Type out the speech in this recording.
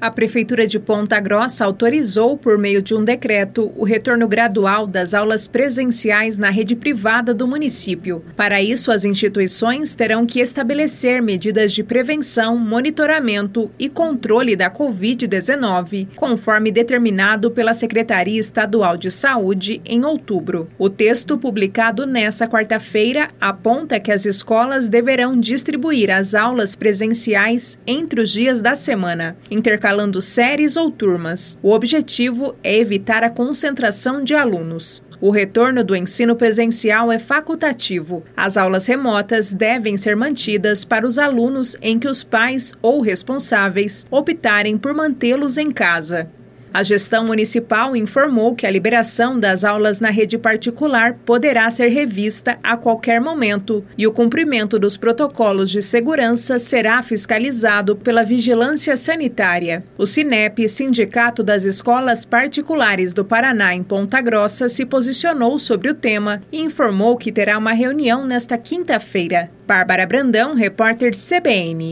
A Prefeitura de Ponta Grossa autorizou, por meio de um decreto, o retorno gradual das aulas presenciais na rede privada do município. Para isso, as instituições terão que estabelecer medidas de prevenção, monitoramento e controle da Covid-19, conforme determinado pela Secretaria Estadual de Saúde em outubro. O texto, publicado nesta quarta-feira, aponta que as escolas deverão distribuir as aulas presenciais entre os dias da semana, intercalando intercalando séries ou turmas. O objetivo é evitar a concentração de alunos. O retorno do ensino presencial é facultativo. As aulas remotas devem ser mantidas para os alunos em que os pais ou responsáveis optarem por mantê-los em casa. A gestão municipal informou que a liberação das aulas na rede particular poderá ser revista a qualquer momento e o cumprimento dos protocolos de segurança será fiscalizado pela Vigilância Sanitária. O Sinep, Sindicato das Escolas Particulares do Paraná em Ponta Grossa, se posicionou sobre o tema e informou que terá uma reunião nesta quinta-feira. Bárbara Brandão, repórter CBN.